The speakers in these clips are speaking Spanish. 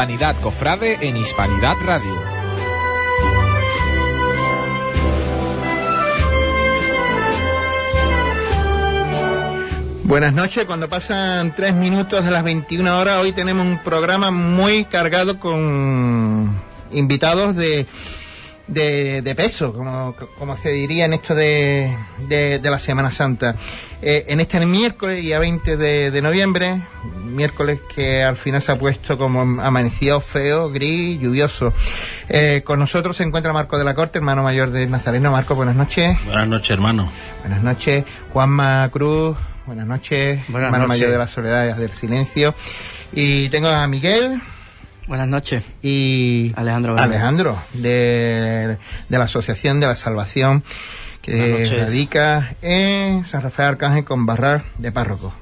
Hispanidad Cofrade en Hispanidad Radio. Buenas noches, cuando pasan tres minutos de las 21 horas, hoy tenemos un programa muy cargado con invitados de, de, peso, como, como se diría en esto de, de la Semana Santa. Eh, en este miércoles, día 20 de, de noviembre, miércoles que al final se ha puesto como amanecido feo, gris, lluvioso. Eh, con nosotros se encuentra Marco de la Corte, hermano mayor de Nazareno. Marco, buenas noches. Buenas noches, hermano. Buenas noches. Juanma Cruz, buenas noches. Buenas hermano noches. mayor de la Soledad y del Silencio. Y tengo a Miguel Buenas noches. y Alejandro. Alejandro, de, de la Asociación de la Salvación, que radica en San Rafael Arcángel con Barrar de Párroco.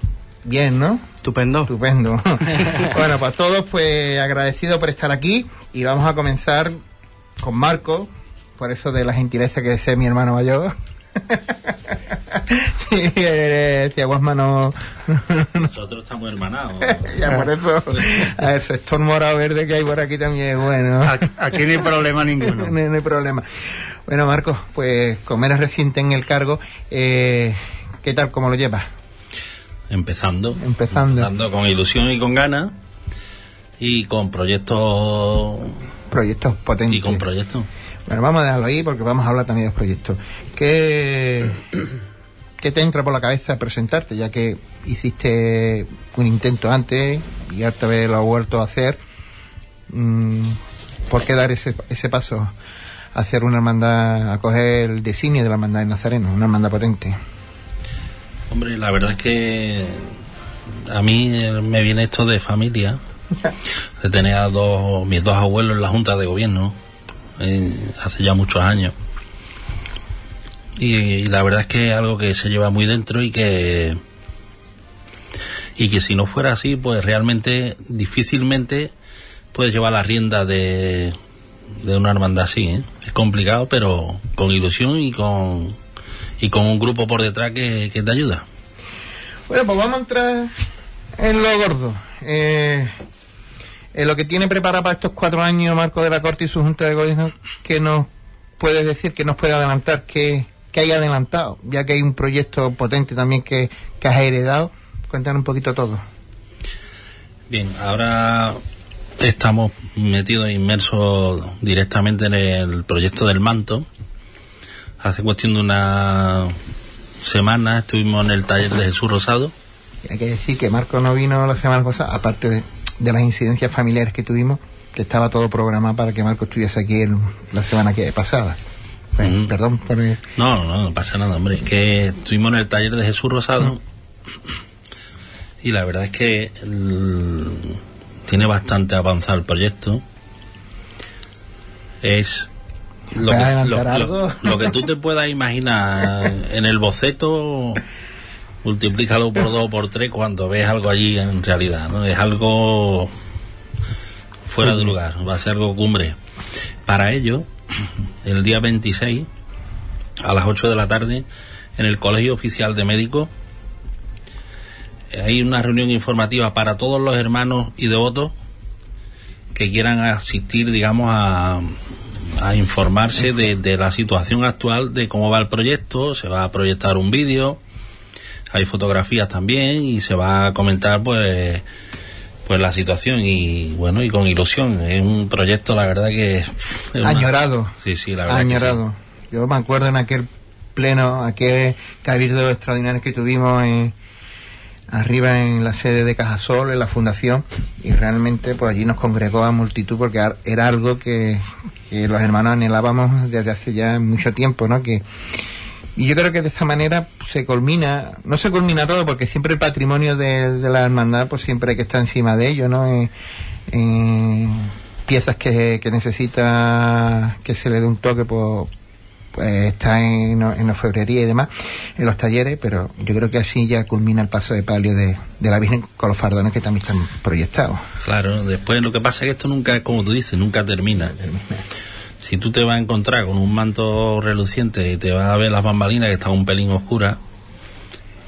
Bien, ¿no? Estupendo. Estupendo. bueno, pues todos pues agradecidos por estar aquí y vamos a comenzar con Marco, por eso de la gentileza que desea mi hermano mayor. y eh, decía Guasma no, Nosotros estamos hermanados. ya por eso a el sector morado verde que hay por aquí también es bueno. Aquí aquí no hay problema ninguno. no, no hay problema. Bueno, Marcos, pues como eres reciente en el cargo, eh, ¿qué tal, cómo lo llevas? Empezando. Empezando. con ilusión y con ganas. Y con proyectos. Proyectos potentes. Y con proyectos. Bueno, vamos a dejarlo ahí porque vamos a hablar también de los proyectos. ¿Qué, ¿Qué te entra por la cabeza presentarte, ya que hiciste un intento antes y esta vez lo has vuelto a hacer? Mm, ¿Por qué dar ese, ese paso hacer una hermandad, a coger el designio de la hermandad de Nazareno, una hermandad potente? Hombre, la verdad es que. A mí eh, me viene esto de familia. De tener a dos, mis dos abuelos en la Junta de Gobierno. eh, hace ya muchos años. Y, y la verdad es que es algo que se lleva muy dentro y que y que si no fuera así pues realmente difícilmente puedes llevar la rienda de, de una hermandad así ¿eh? es complicado pero con ilusión y con y con un grupo por detrás que, que te ayuda Bueno, pues vamos a entrar en lo gordo. Eh, en lo que tiene preparado para estos cuatro años Marco de la Corte y su Junta de Gobierno, ¿qué nos puedes decir, que nos puede adelantar, que, que hay adelantado? Ya que hay un proyecto potente también que, que has heredado. Cuéntanos un poquito todo. Bien, ahora estamos metidos inmersos directamente en el proyecto del manto. Hace cuestión de una semana estuvimos en el taller de Jesús Rosado. Hay que decir que Marco no vino la semana pasada, aparte de, de las incidencias familiares que tuvimos, que estaba todo programado para que Marco estuviese aquí el- la semana que pasada. Pues. Perdón por el- No, no, no pasa nada, hombre. Que estuvimos en el taller de Jesús Rosado y la verdad es que el- tiene bastante avanzado el proyecto. Es lo ¿Puedes que, lo, que tú te puedas imaginar en el boceto, multiplícalo por dos o por tres cuando ves algo allí en realidad. ¿no? Es algo fuera de lugar, va a ser algo cumbre. Para ello, el día 26, a las 8 de la tarde, en el Colegio Oficial de Médicos, hay una reunión informativa para todos los hermanos y devotos que quieran asistir, digamos, a, a informarse de, de la situación actual, de cómo va el proyecto, se va a proyectar un vídeo, hay fotografías también y se va a comentar pues pues la situación y bueno y con ilusión es un proyecto la verdad que es una- Añorado. sí sí la verdad que sí. añorado. Yo me acuerdo en aquel pleno, aquel cabildo extraordinario que tuvimos en- arriba en la sede de Cajasol, en la fundación, y realmente pues allí nos congregó a multitud porque era algo que, los hermanos anhelábamos desde hace ya mucho tiempo, ¿no? Que, y yo creo que de esta manera se culmina, no se culmina todo porque siempre el patrimonio de, la hermandad pues siempre hay que estar encima de ello, ¿no? En- en piezas que, que necesita que se le dé un toque pues, pues está en, en orfebrería y demás, en los talleres, pero yo creo que así ya culmina el paso de palio de, de la Virgen con los fardones que también están proyectados. Claro, después lo que pasa es que esto nunca, como tú dices, nunca termina. Si tú te vas a encontrar con un manto reluciente y te vas a ver las bambalinas que están un pelín oscuras,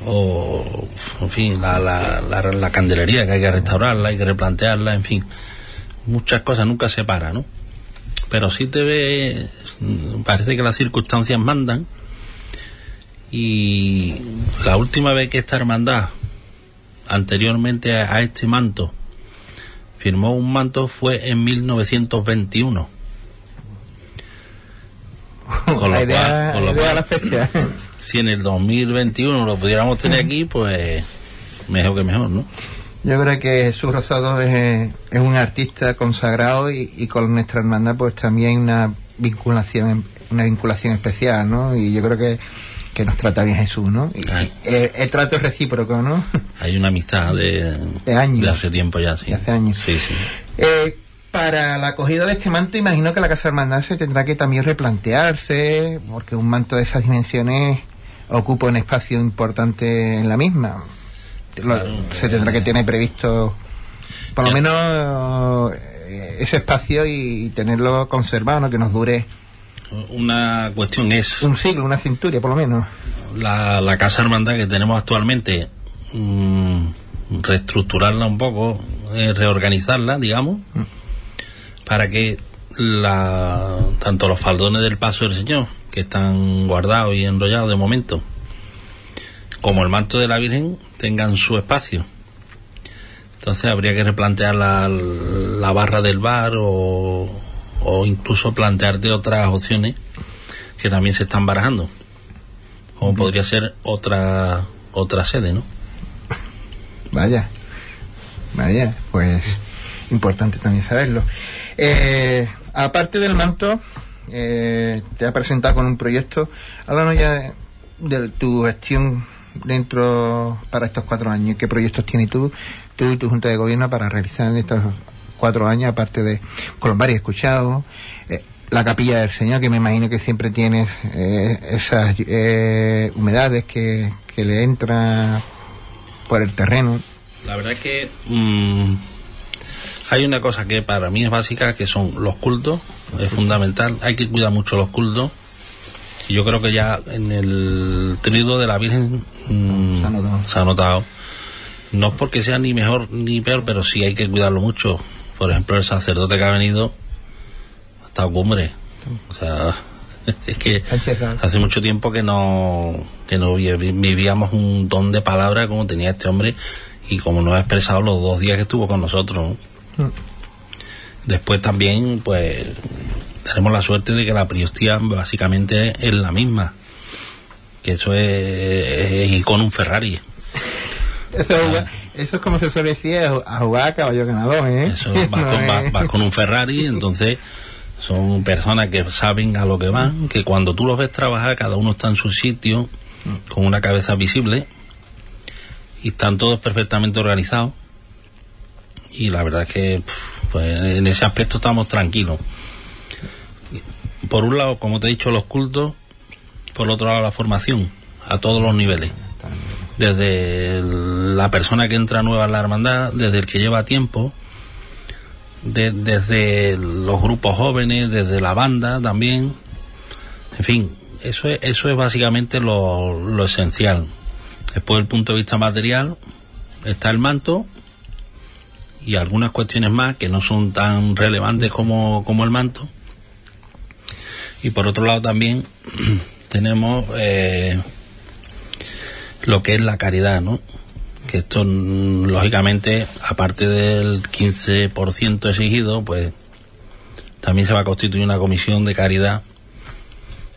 o, en fin, la, la, la, la candelería que hay que restaurarla, hay que replantearla, en fin. muchas cosas nunca se para, ¿no? Pero sí te ve, parece que las circunstancias mandan y la última vez que esta hermandad, anteriormente a, a este manto, firmó un manto fue en 1921. Con lo idea, cual- con lo cual- la fecha. Si en el 2021 lo pudiéramos tener aquí, pues mejor que mejor, ¿no? Yo creo que Jesús Rosado es, es un artista consagrado y, y con nuestra hermandad pues también una vinculación una vinculación especial, ¿no? Y yo creo que, que nos trata bien Jesús, ¿no? Y, el, el trato es recíproco, ¿no? Hay una amistad de, De años. de hace tiempo ya, sí. De hace años. Sí, sí. Eh, para la acogida de este manto, imagino que la Casa Hermandad se tendrá que también replantearse, porque un manto de esas dimensiones ocupa un espacio importante en la misma. Lo- Claro. se tendrá que tener previsto, por lo menos, eh, ese espacio y tenerlo conservado, ¿no? que nos dure Una cuestión es un siglo, una cinturia, por lo menos. la, la casa hermandad que tenemos actualmente, mm, reestructurarla un poco, eh, reorganizarla, digamos, para que la, tanto los faldones del paso del Señor, que están guardados y enrollados de momento, como el manto de la Virgen tengan su espacio. Entonces habría que replantear la, la barra del bar o, o incluso plantearte otras opciones que también se están barajando. Como podría ser otra otra sede, ¿no? Vaya, vaya, pues importante también saberlo. Eh, aparte del manto, eh, te ha presentado con un proyecto. Háblanos ya de, de tu gestión dentro para estos cuatro años. ¿Qué proyectos tienes tú, tú y tu Junta de Gobierno para realizar en estos cuatro años, aparte de Colombar y escuchado? eh, la capilla del Señor, que me imagino que siempre tienes eh, esas eh, humedades que, que le entran por el terreno. La verdad es que mm, hay una cosa que para mí es básica, que son los cultos, es fundamental, hay que cuidar mucho los cultos. Yo creo que ya en el tríodo de la Virgen mm, Se ha notado. se ha notado. No es porque sea ni mejor ni peor, pero sí hay que cuidarlo mucho. Por ejemplo, el sacerdote que ha venido ha estado cumbre. O sea, es que hace mucho tiempo que no que no vi- vivíamos un don de palabra como tenía este hombre y como nos ha expresado los dos días que estuvo con nosotros. ¿no? Mm. Después también, pues, tenemos la suerte de que la priostía básicamente es la misma. Que eso es, es ir con un Ferrari. Eso, es jugar- eso es como se suele decir, a jugar a caballo ganador, ¿eh? Eso vas con, es- vas con un Ferrari, entonces son personas que saben a lo que van, que cuando tú los ves trabajar, cada uno está en su sitio, con una cabeza visible, y están todos perfectamente organizados. Y la verdad es que pues, en ese aspecto estamos tranquilos. Por un lado, como te he dicho, los cultos, por otro lado, la formación, a todos los niveles desde la persona que entra nueva en la hermandad, desde el que lleva tiempo, de- desde los grupos jóvenes, desde la banda también. En fin, eso es, eso es básicamente lo, esencial. Después, del punto de vista material, está el manto y algunas cuestiones más que no son tan relevantes como el manto. Y por otro lado también tenemos eh, lo que es la caridad, ¿no? Que esto, mm, lógicamente, aparte del 15% exigido, pues también se va a constituir una comisión de caridad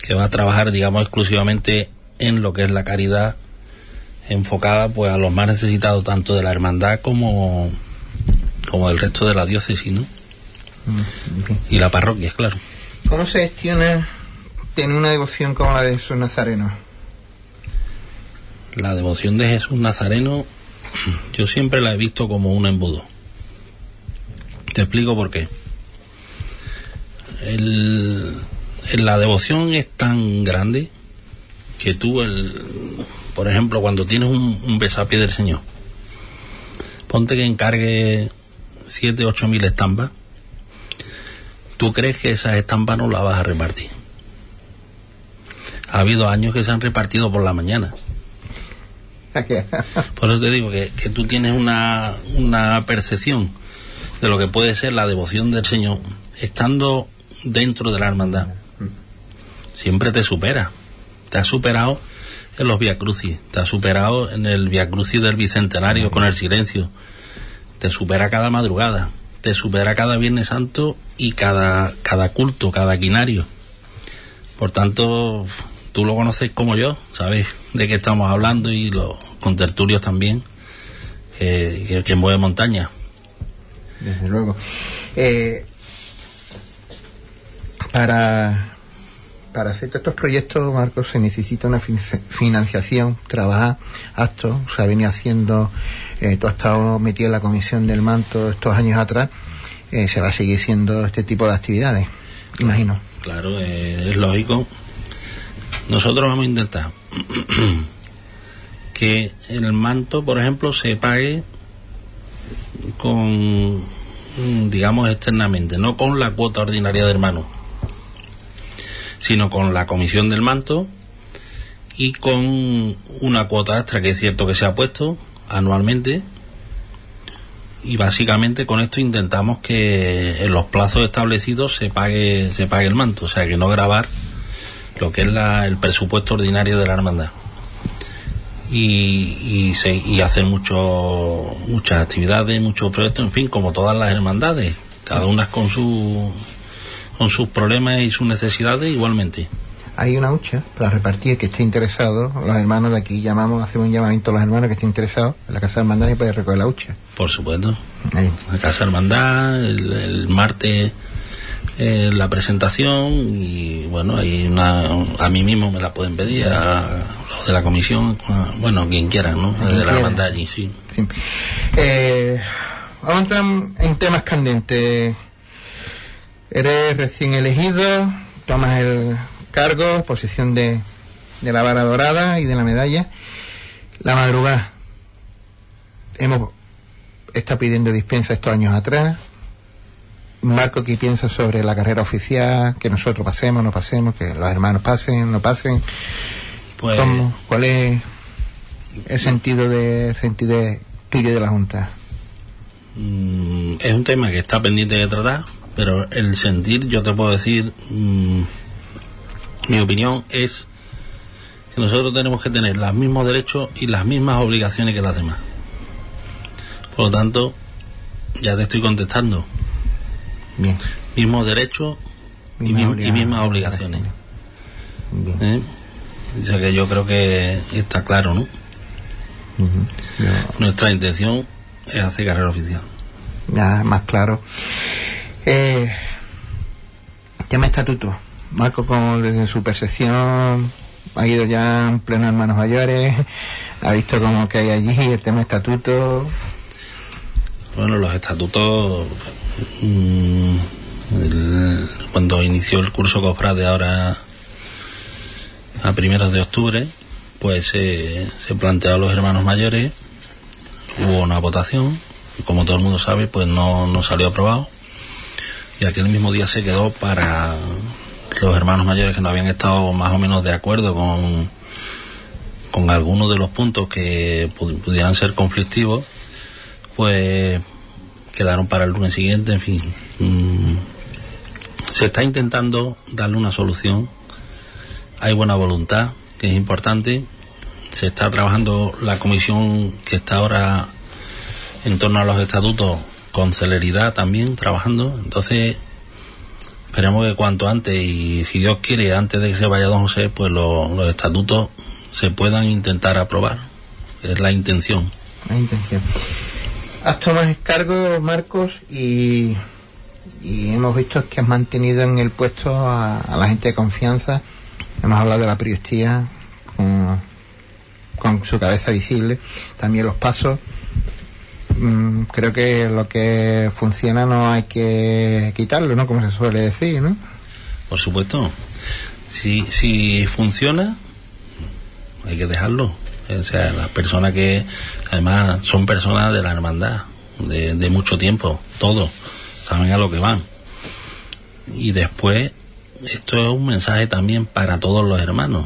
que va a trabajar, digamos, exclusivamente en lo que es la caridad enfocada pues a los más necesitados tanto de la hermandad como como del resto de la diócesis, ¿no? Mm. Y la parroquia, claro. ¿Cómo se gestiona tener una devoción como la de Jesús Nazareno? La devoción de Jesús Nazareno yo siempre la he visto como un embudo. Te explico por qué. La devoción es tan grande que tú, por ejemplo, cuando tienes un, un besapié del Señor, ponte que encargue siete, ocho mil estampas, tú crees que esas estampas no las vas a repartir. Ha habido años que se han repartido por la mañana. Por eso te digo que, que tú tienes una, una percepción de lo que puede ser la devoción del Señor, estando dentro de la hermandad. Siempre te supera. Te ha superado en los Via Crucis, te ha superado en el Via Crucis del Bicentenario con el silencio, te supera cada madrugada, te supera cada Viernes Santo y cada, cada culto, cada quinario. Por tanto, tú lo conoces como yo, sabes de qué estamos hablando y los contertulios también, que, que, mueve montaña. Desde luego. Eh, para, para hacer estos proyectos, Marcos, se necesita una financiación, trabajar, actos, se ha venido haciendo, eh, tú has estado metido en la comisión del manto estos años atrás, eh, se va a seguir siendo este tipo de actividades, imagino. Claro, eh, es lógico. Nosotros vamos a intentar que el manto, por ejemplo, se pague con, digamos, externamente, no con la cuota ordinaria de hermano, sino con la comisión del manto y con una cuota extra que es cierto que se ha puesto anualmente. Y básicamente con esto intentamos que en los plazos establecidos se pague se pague el manto, o sea que no grabar lo que es la, el presupuesto ordinario de la hermandad. Y, y, se, y hacer mucho, muchas actividades, muchos proyectos, en fin, como todas las hermandades, cada una con su con sus problemas y sus necesidades igualmente. Hay una hucha para repartir que esté interesado, los hermanos de aquí llamamos, hacemos un llamamiento a los hermanos que estén interesados en la Casa de Hermandad y puede recoger la hucha. Por supuesto. Ahí. La Casa de Hermandad, el, el martes eh, la presentación y bueno, hay una, a mí mismo me la pueden pedir, a los de la comisión, a, bueno, quien quiera, ¿no? Quien de la hermandad allí, sí. Sí. Eh, vamos a entrar en temas candentes. Eres recién elegido, tomas el cargo, posición de, de la vara dorada y de la medalla. La madrugada. Hemos está pidiendo dispensa estos años atrás. Marco, ¿qué piensa sobre la carrera oficial? Que nosotros pasemos, no pasemos, que los hermanos pasen, no pasen. Pues ¿Cómo? ¿Cuál es el sentido de el sentido de- tuyo de la Junta? mm, es un tema que está pendiente de tratar, pero el sentir, yo te puedo decir, mm, mi opinión es que nosotros tenemos que tener los mismos derechos y las mismas obligaciones que las demás. Por lo tanto, ya te estoy contestando. Bien. Mismos derechos y, Mismas mi- y obligaciones. mismas obligaciones. Bien. ¿eh? O sea que yo creo que está claro, ¿no? Yo- Nuestra intención es hacer carrera oficial. ya más claro. Eh, tema estatuto. Marco, con, desde su percepción, ha ido ya en pleno hermanos mayores, ha visto como que hay allí el tema estatuto. Bueno, los estatutos, mm, cuando inició el curso Cofrade ahora a primeros de octubre, pues se planteó a los hermanos mayores, hubo una votación, y como todo el mundo sabe, pues no, no salió aprobado, y aquel mismo día se quedó para los hermanos mayores que no habían estado más o menos de acuerdo con, con algunos de los puntos que pu- pudieran ser conflictivos, pues quedaron para el lunes siguiente, en fin. mm, se está intentando darle una solución. Hay buena voluntad, que es importante. Se está trabajando la comisión que está ahora en torno a los estatutos con celeridad también trabajando. Entonces, esperemos que cuanto antes y si Dios quiere, antes de que se vaya don José, pues lo- los estatutos se puedan intentar aprobar. Es la intención. La intención. Has tomado el cargo, Marcos, y, y hemos visto que has mantenido en el puesto a, la gente de confianza. Hemos hablado de la priostía con, con su cabeza visible, también los pasos. Mm, creo que lo que funciona no hay que quitarlo, ¿no? Como se suele decir, ¿no? Por supuesto. Si, si funciona, hay que dejarlo. O sea, las personas que además son personas de la hermandad, de, de mucho tiempo, todos, saben a lo que van. Y después, esto es un mensaje también para todos los hermanos.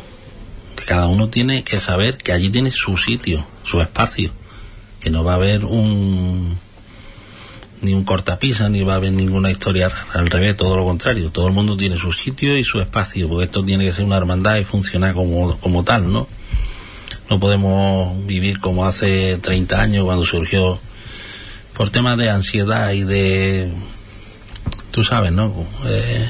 Cada uno tiene que saber que allí tiene su sitio, su espacio. No va a haber un, ni un cortapisa, ni va a haber ninguna historia rara. Al revés, todo lo contrario. Todo el mundo tiene su sitio y su espacio, porque esto tiene que ser una hermandad y funcionar como, como tal, ¿no? No podemos vivir como hace 30 años cuando surgió por temas de ansiedad y de... Tú sabes, ¿no? Eh,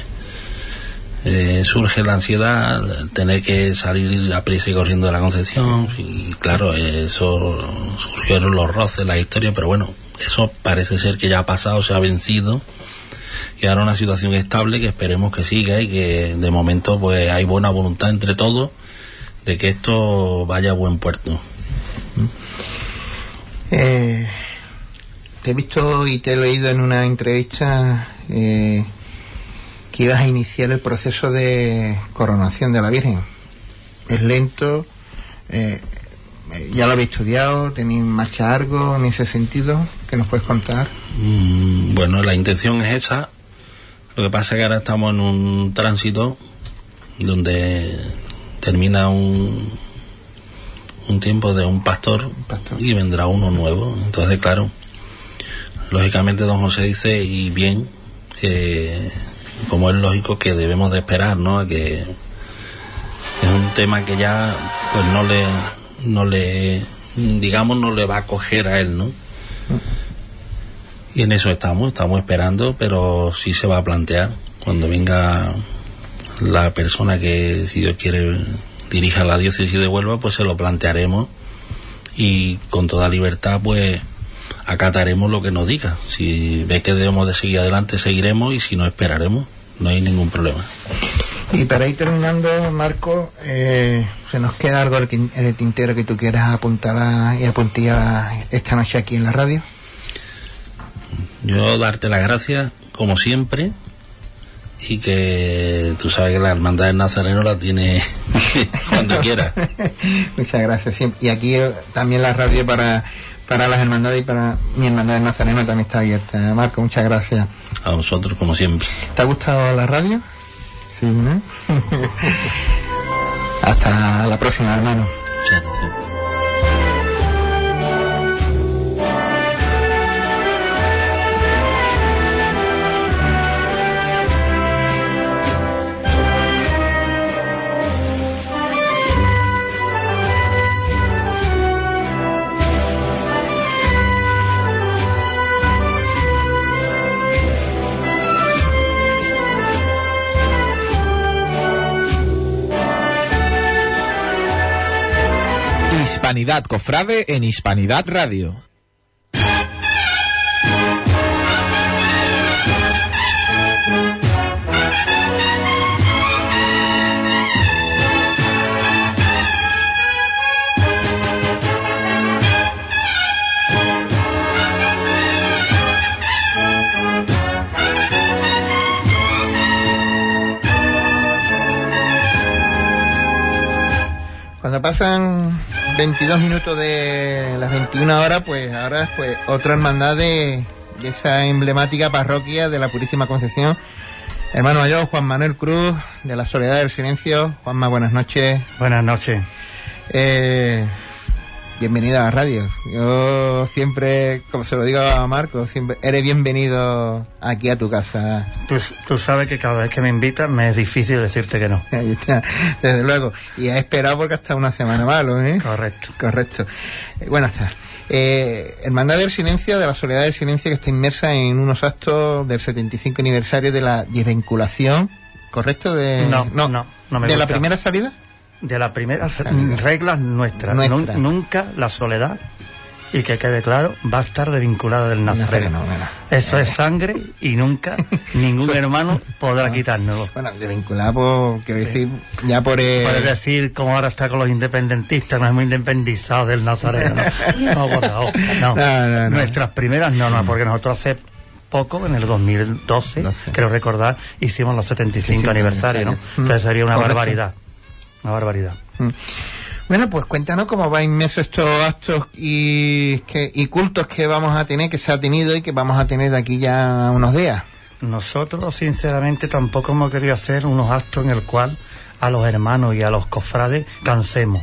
eh, surge la ansiedad, tener que salir a prisa y corriendo de la Concepción y claro, eso surgieron los roces, la historia, pero bueno, eso parece ser que ya ha pasado, se ha vencido y ahora una situación estable que esperemos que siga y que de momento pues hay buena voluntad entre todos de que esto vaya a buen puerto. Eh, te he visto y te he leído en una entrevista eh, que ibas a iniciar el proceso de coronación de la Virgen. Es lento, eh, ya lo habéis estudiado, tenéis marcha algo en ese sentido que nos puedes contar. Mm, bueno, la intención es esa. Lo que pasa es que ahora estamos en un tránsito donde termina un, un tiempo de un pastor, pastor, y vendrá uno nuevo. Entonces, claro, lógicamente don José dice, y bien, que como es lógico que debemos de esperar, ¿no? Que es un tema que ya pues no le no le digamos no le va a coger a él, ¿no? Y en eso estamos, estamos esperando, pero sí se va a plantear cuando venga la persona que, si Dios quiere, dirija la diócesis de Huelva, pues se lo plantearemos y con toda libertad, pues acataremos lo que nos diga. Si ve que debemos de seguir adelante, seguiremos y si no, esperaremos. No hay ningún problema. Y para ir terminando, Marco, eh, ¿se nos queda algo en el tintero que tú quieras apuntar a, y apuntar esta noche aquí en la radio? Yo darte las gracias, como siempre, y que tú sabes que la hermandad del Nazareno la tiene cuando quiera. Muchas gracias. Y aquí también la radio para, para las hermandades y para mi hermandad del Nazareno también está abierta. Marco, muchas gracias. A vosotros, como siempre. ¿Te ha gustado la radio? Sí, ¿no? Hasta la próxima, hermano. Sí, sí. Hispanidad Cofrade en Hispanidad Radio. Cuando pasan 22 minutos de las 21 horas, pues ahora pues otra hermandad de, de, esa emblemática parroquia de la Purísima Concepción. Hermano mayor Juan Manuel Cruz, de la Soledad del Silencio. Juanma, buenas noches. Buenas noches. Eh, bienvenido a la radio. Yo siempre, como se lo digo a Marco, siempre eres bienvenido aquí a tu casa. Tú, tú sabes que cada vez que me invitas me es difícil decirte que no. Ahí está, desde luego. Y has esperado porque hasta una semana malo, ¿eh? Correcto. Correcto. Eh, bueno, está. Eh, Hermandad del Silencio, de la Soledad del Silencio, que está inmersa en unos actos del 75 aniversario de la desvinculación, ¿correcto? De, no, no, no, no me ¿De gusta. la primera salida? De la primera reglas nuestras. Nuestra. Nun- nunca la soledad, y que quede claro, va a estar desvinculada del Nazareno. Eso es sangre y nunca ningún hermano podrá quitárnoslo. Bueno, desvinculada por, quiero decir, ya por... eh, Puedes decir, como ahora está con los independentistas, nos hemos independizado del Nazareno. No, no, por favor, no. No. Nuestras primeras no, no, porque nosotros hace poco, en el 2012, 12. creo recordar, hicimos los 75 Sí, aniversarios, ¿no? Entonces sería una Correcto. barbaridad. Una barbaridad. Mm. Bueno, pues cuéntanos cómo va inmerso estos actos y, que, y cultos que vamos a tener, que se ha tenido y que vamos a tener de aquí ya unos días. Nosotros, sinceramente, tampoco hemos querido hacer unos actos en el cual a los hermanos y a los cofrades cansemos.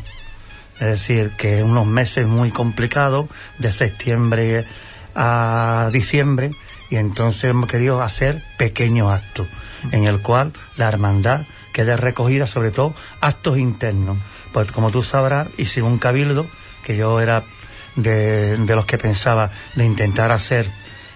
Es decir, que unos meses muy complicados, de septiembre a diciembre, y entonces hemos querido hacer pequeños actos en el cual la hermandad quede recogida, sobre todo actos internos. Pues como tú sabrás, hice un cabildo, que yo era de, de los que pensaba de intentar hacer,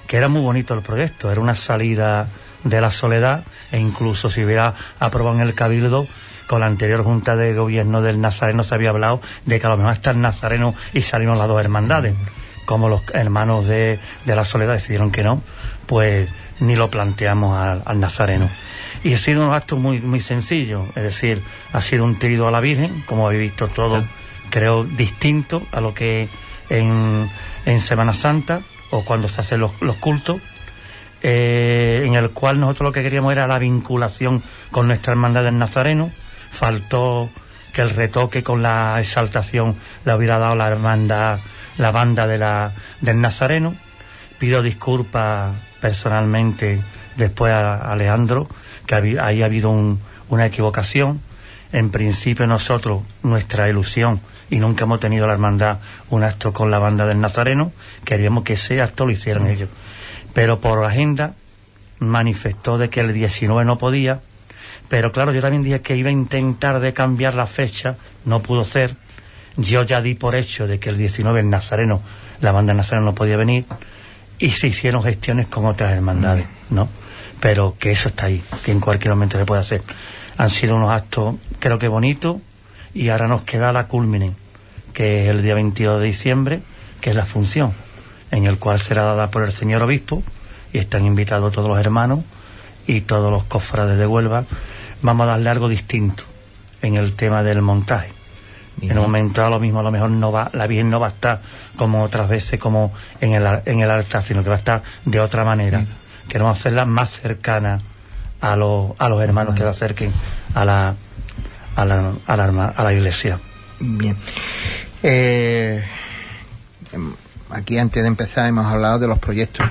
que era muy bonito el proyecto, era una salida de la soledad e incluso si hubiera aprobado en el cabildo con la anterior junta de gobierno del Nazareno se había hablado de que a lo mejor está el Nazareno y salimos las dos hermandades como los hermanos de, de la soledad decidieron que no pues ni lo planteamos al Nazareno y ha sido un acto muy muy sencillo es decir ha sido un trido a la Virgen como habéis visto todo creo distinto a lo que en, en Semana Santa o cuando se hacen los, los cultos eh, en el cual nosotros lo que queríamos era la vinculación con nuestra hermandad del Nazareno. Faltó que el retoque con la exaltación le hubiera dado la hermandad, la banda de la, del Nazareno. Pido disculpas personalmente después a, a Leandro, que ahí ha habido un, una equivocación. En principio nosotros, nuestra ilusión, y nunca hemos tenido la hermandad un acto con la banda del Nazareno, queríamos que ese acto lo hicieran ellos pero por agenda manifestó de que el 19 no podía, pero claro, yo también dije que iba a intentar de cambiar la fecha, no pudo ser, yo ya di por hecho de que el 19 el Nazareno, la banda Nazareno no podía venir, y se hicieron gestiones con otras hermandades, ¿no? Pero que eso está ahí, que en cualquier momento se puede hacer. Han sido unos actos, creo que bonitos, y ahora nos queda la culmine, que es el día 22 de diciembre, que es la función en el cual será dada por el señor obispo y están invitados todos los hermanos y todos los cofrades de Huelva. Vamos a darle algo distinto en el tema del montaje. En un momento a lo mismo, a lo mejor no va, la Virgen no va a estar como otras veces, como en el, en el altar, sino que va a estar de otra manera. Queremos hacerla más cercana a, los a los hermanos que se acerquen a la, a la, a la, a la iglesia. Bien. Eh, aquí antes de empezar hemos hablado de los proyectos.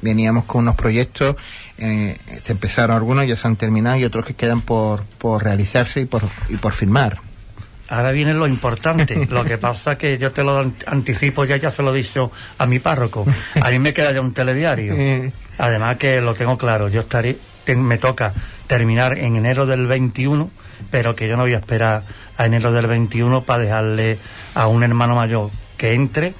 Veníamos con unos proyectos, eh, se empezaron algunos, ya se han terminado y otros que quedan por, por realizarse y por, y por firmar. Ahora viene lo importante. Lo que pasa que yo te lo an- anticipo ya, ya se lo he dicho a mi párroco. A mí me queda ya un telediario. Además que lo tengo claro, yo estaré, te- me toca terminar en enero del 21, pero que yo no voy a esperar a enero del 21 para dejarle a un hermano mayor que entre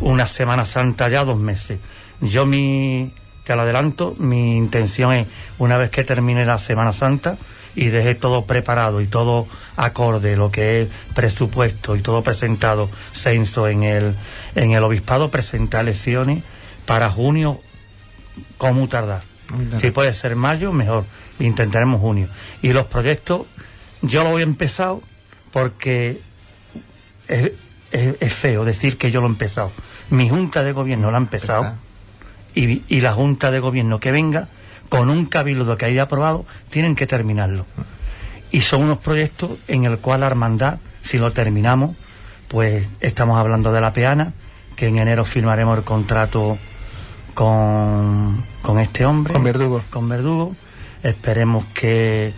una Semana Santa ya dos meses. Yo mi, te lo adelanto, mi intención es, una vez que termine la Semana Santa y deje todo preparado y todo acorde, lo que es presupuesto y todo presentado, censo en el, en el obispado, presentar elecciones para junio como tardar. Claro. Si puede ser mayo, mejor. Intentaremos junio. Y los proyectos, yo lo voy a empezar porque es, es- es feo decir que yo lo he empezado. Mi junta de gobierno lo ha empezado y, y la junta de gobierno que venga, con un cabildo que haya aprobado, tienen que terminarlo. Y son unos proyectos en el cual la hermandad, si lo terminamos, pues estamos hablando de la peana, que en enero firmaremos el contrato con, con este hombre. Con Verdugo. Con Verdugo. Esperemos que,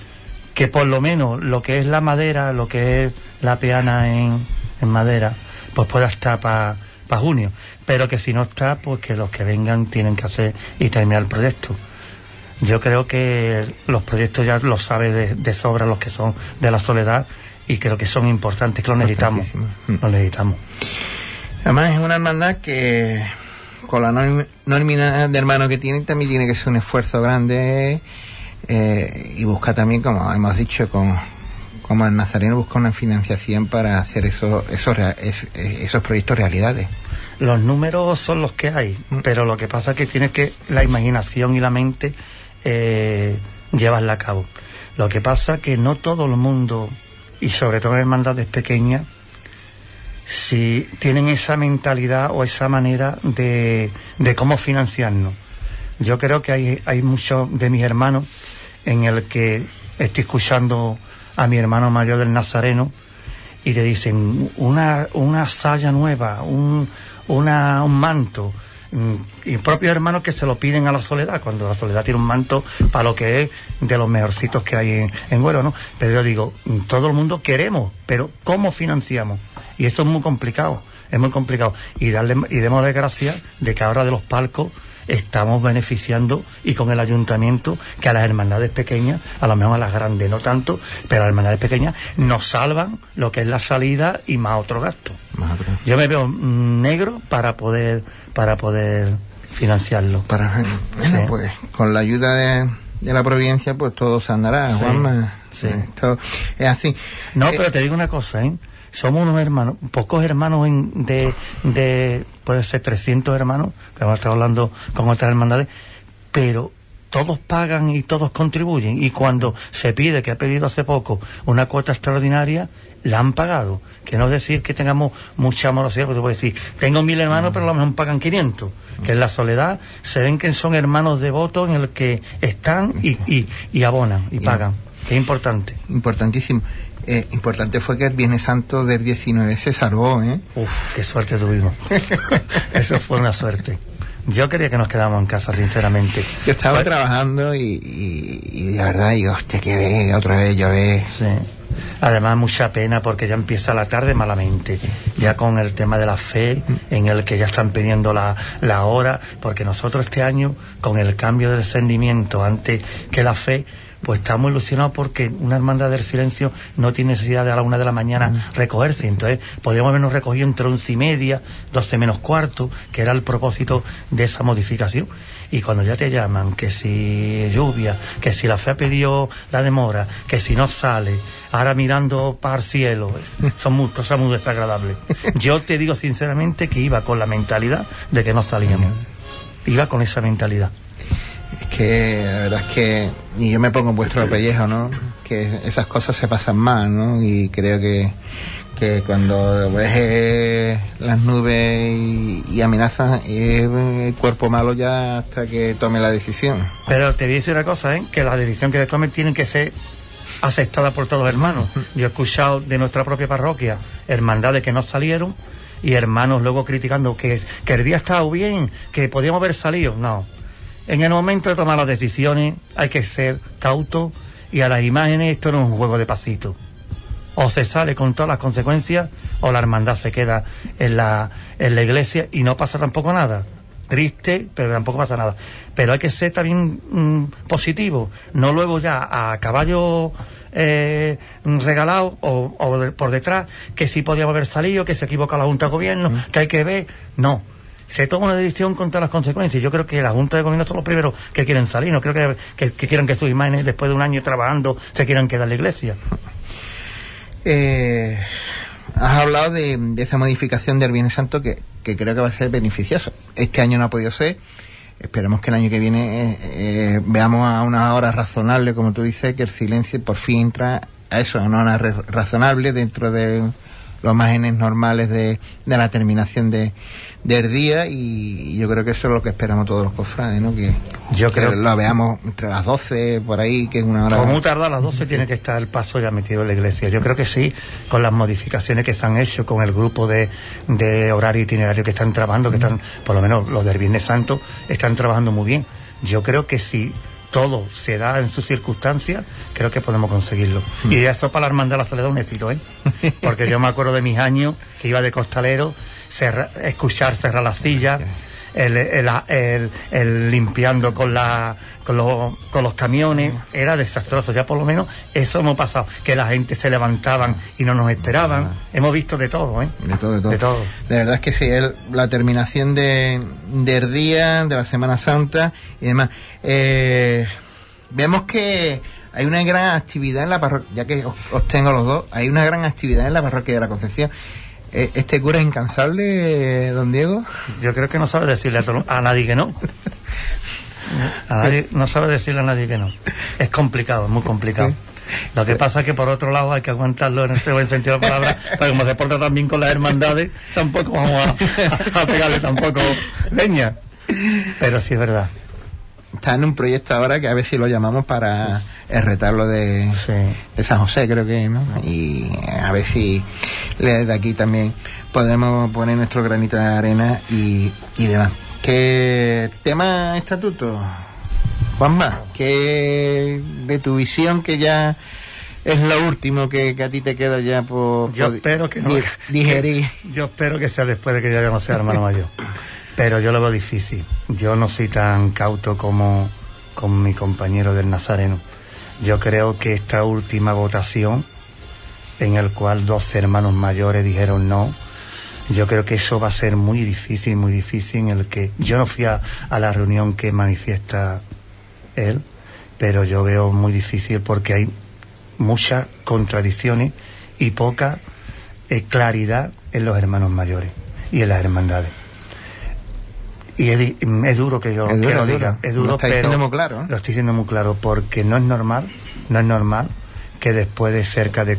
que por lo menos lo que es la madera, lo que es la peana en, en madera, pues pueda estar para junio. Pero que si no está, pues que los que vengan tienen que hacer y terminar el proyecto. Yo creo que los proyectos ya los sabe de, de sobra los que son de la soledad y creo que son importantes, que los necesitamos. Los necesitamos. Además es una hermandad que con la nómina de hermanos que tiene también tiene que ser un esfuerzo grande eh, y busca también, como hemos dicho, con, como el Nazareno busca una financiación para hacer esos, esos, esos proyectos realidades. Los números son los que hay, Mm. pero lo que pasa es que tienes que la imaginación y la mente eh, llevarla a cabo. Lo que pasa que no todo el mundo, y sobre todo en hermandades pequeñas, si tienen esa mentalidad o esa manera de, de cómo financiarnos. Yo creo que hay, hay muchos de mis hermanos en el que estoy escuchando a mi hermano mayor del Nazareno y le dicen una, una saya nueva, un, un manto. Mm, Y propios hermanos que se lo piden a la soledad, cuando la soledad tiene un manto para lo que es de los mejorcitos que hay en, en Huelva, ¿no? Pero yo digo, mm, todo el mundo queremos, pero ¿cómo financiamos? Y eso es muy complicado, es muy complicado. Y darle y demos de gracias de que ahora de los palcos estamos beneficiando y con el ayuntamiento que a las hermandades pequeñas, a lo mejor a las grandes no tanto, pero a las hermandades pequeñas nos salvan lo que es la salida y más otro gasto. Yo me veo negro para poder para poder financiarlo. Para, bueno, Sí. pues con la ayuda de, de la providencia, pues todo se andará, Sí, Juanma. sí. Esto es así. No, Eh, pero te digo una cosa, ¿eh? Somos unos hermanos, pocos hermanos en- de, de, puede ser 300 hermanos, que hemos estado hablando con otras hermandades, pero todos pagan y todos contribuyen. Y cuando se pide, que ha pedido hace poco, una cuota extraordinaria, la han pagado. Que no es decir que tengamos mucha amorosidad, porque te puedo decir, tengo mil hermanos, pero a lo mejor pagan 500. Que en la soledad se ven que son hermanos devotos en el que están y, y, y abonan y pagan. Que es importante. Importantísimo. Eh, importante fue que el Viernes Santo del 19 se salvó, ¿eh? Uf, qué suerte tuvimos. Eso fue una suerte. Yo quería que nos quedáramos en casa, sinceramente. Yo estaba Fue- trabajando y, y, y de verdad digo, hostia, que ve, otra vez llover. Sí. Además, mucha pena porque ya empieza la tarde malamente, ya con el tema de la fe, en el que ya están pidiendo la, la hora, porque nosotros este año, con el cambio de descendimiento antes que la fe, pues estamos ilusionados porque una hermandad del silencio no tiene necesidad de a la una de la mañana recogerse. Entonces, podríamos habernos recogido entre once y media, doce menos cuarto, que era el propósito de esa modificación. Y cuando ya te llaman, que si lluvia, que si la fe ha pedido la demora, que si no sale, ahora mirando para el cielo, son muy, cosas muy desagradables. Yo te digo sinceramente que iba con la mentalidad de que no salíamos. Iba con esa mentalidad. Es que la verdad es que, y yo me pongo en vuestro pellejo, ¿no? Que esas cosas se pasan mal, ¿no? Y creo que, que cuando ves eh, las nubes y, y amenazas, es el cuerpo malo ya hasta que tome la decisión. Pero te voy a decir una cosa, ¿eh? que la decisión que se tome tiene que ser aceptada por todos los hermanos. Yo he escuchado de nuestra propia parroquia hermandades que no salieron y hermanos luego criticando que, que el día estaba bien, que podíamos haber salido. No. En el momento de tomar las decisiones hay que ser cauto y a las imágenes esto no es un juego de pasito. O se sale con todas las consecuencias o la hermandad se queda en la, en la iglesia y no pasa tampoco nada. Triste, pero tampoco pasa nada. Pero hay que ser también mm, positivo, no luego ya a caballo eh, regalado o, o de- por detrás, que si podíamos haber salido, que se equivoca la Junta de Gobierno, que hay que ver. No. Se toma una decisión con todas las consecuencias. Yo creo que la Junta de Gobierno son los primeros que quieren salir. No creo que, que, que quieran que sus imágenes, después de un año trabajando, se quieran quedar en la iglesia. Eh, has hablado de, de esa modificación del Viernes Santo que, que creo que va a ser beneficioso. Este año no ha podido ser. Esperemos que el año que viene eh, eh, veamos a una hora razonable, como tú dices, que el silencio por fin entra a eso, a una hora razonable dentro de los márgenes normales de, de la terminación de, del día y yo creo que eso es lo que esperamos todos los cofrades, ¿no? Que, Yo que creo- lo veamos entre las 12 por ahí, que es una hora... Como tarda a las 12 tiene que estar el paso ya metido en la iglesia. Yo creo que sí, con las modificaciones que se han hecho, con el grupo de, de horario itinerario que están trabajando, que están, por lo menos los del Viernes Santo, están trabajando muy bien. Yo creo que si todo se da en sus circunstancias, creo que podemos conseguirlo. Y eso para la hermandad de la soledad un éxito, ¿eh? Porque yo me acuerdo de mis años que iba de costalero, escuchar cerrar las sillas, el, el- el limpiando con, la, con, los, con los camiones, era desastroso. Ya por lo menos eso hemos pasado, que la gente se levantaban y no nos esperaban. Hemos visto de todo, ¿eh? De todo, de todo. De todo. De verdad es que sí, el- la terminación de, del día, de la Semana Santa y demás. Eh, vemos que hay una gran actividad en la parroquia, ya que os, os tengo los dos, hay una gran actividad en la parroquia de la Concepción. Eh, ¿Este cura es incansable, don Diego? Yo creo que no sabe decirle a, todo- a nadie que no. A nadie, no sabe decirle a nadie que no. Es complicado, es muy complicado. Lo que pasa es que por otro lado hay que aguantarlo en este buen sentido de la palabra, pero como se porta también con las hermandades, tampoco vamos a, a pegarle tampoco leña. Pero sí es verdad. Está en un proyecto ahora que a ver si lo llamamos para el retablo de, Sí. de San José, creo que, ¿no? Y a ver si desde aquí también podemos poner nuestro granito de arena y, y demás. ¿Qué tema estatuto? Juanma, ¿qué de tu visión que ya es lo último que, que a ti te queda ya por, Yo por espero que no. di- digerir? Yo espero que sea después de que ya no sea hermano mayor. Pero yo lo veo difícil. Yo no soy tan cauto como con mi compañero del Nazareno. Yo creo que esta última votación, en el cual dos hermanos mayores dijeron no, yo creo que eso va a ser muy difícil, muy difícil, en el que yo no fui a, la reunión que manifiesta él, pero yo veo muy difícil porque hay muchas contradicciones y poca eh, claridad en los hermanos mayores y en las hermandades. Y es, es duro que yo Es duro, que lo es diga, duro. es Lo duro, está pero diciendo muy claro, ¿eh? lo estoy diciendo muy claro porque no es normal, no es normal que después de cerca de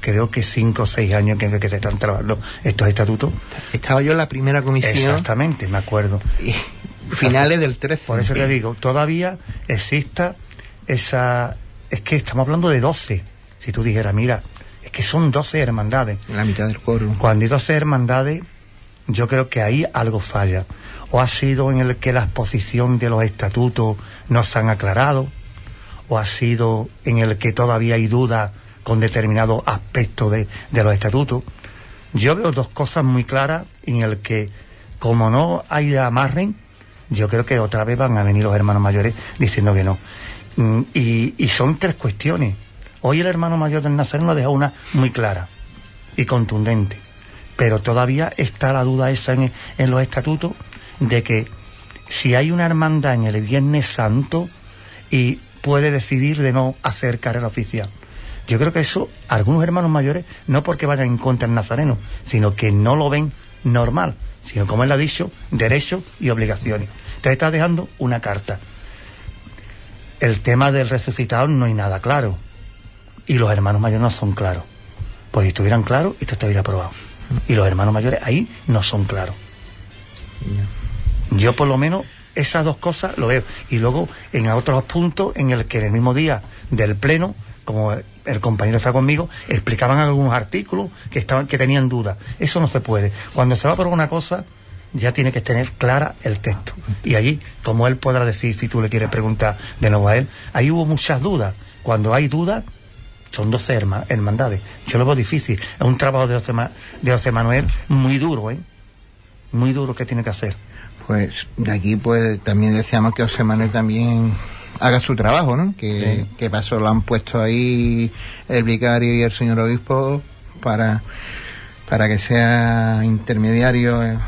creo que cinco o seis años que, que se están trabajando estos estatutos, Estaba yo en la primera comisión, exactamente, me acuerdo. y finales del 13. Por eso te digo, todavía exista esa... Es que estamos hablando de 12. Si tú dijeras, mira, es que son 12 hermandades. La mitad del coro. Cuando hay 12 hermandades, yo creo que ahí algo falla. O ha sido en el que la exposición de los estatutos no se han aclarado, o ha sido en el que todavía hay dudas con determinados aspectos de, de los estatutos. Yo veo dos cosas muy claras en el que, como no hay amarren, yo creo que otra vez van a venir los hermanos mayores diciendo que no. Mm, Y, son tres cuestiones. Hoy el hermano mayor del Nazareno ha dejado una muy clara y contundente. Pero todavía está la duda esa en, los estatutos de que si hay una hermandad en el Viernes Santo y puede decidir de no hacer carrera oficial. Yo creo que eso, algunos hermanos mayores, no porque vayan en contra del nazareno, sino que no lo ven normal, sino como él ha dicho, derechos y obligaciones. Entonces está dejando una carta. El tema del resucitado no hay nada claro. Y los hermanos mayores no son claros. Pues si estuvieran claros, esto estuviera aprobado. Y los hermanos mayores ahí no son claros. Yo por lo menos esas dos cosas lo veo. Y luego en otros puntos en el que en el mismo día del pleno, como el compañero está conmigo, explicaban algunos artículos que estaban que tenían dudas. Eso no se puede. Cuando se va por una cosa, ya tiene que tener clara el texto. Y allí, como él podrá decir, si tú le quieres preguntar de nuevo a él, ahí hubo muchas dudas. Cuando hay dudas, son 12 herma- hermandades. Yo lo veo difícil. Es un trabajo de José, Ma- de José Manuel muy duro, ¿eh? Muy duro que tiene que hacer. Pues de aquí pues también deseamos que José Manuel también haga su trabajo, ¿no? Que, Sí. que paso lo han puesto ahí el vicario y el señor obispo para, para que sea intermediario eh,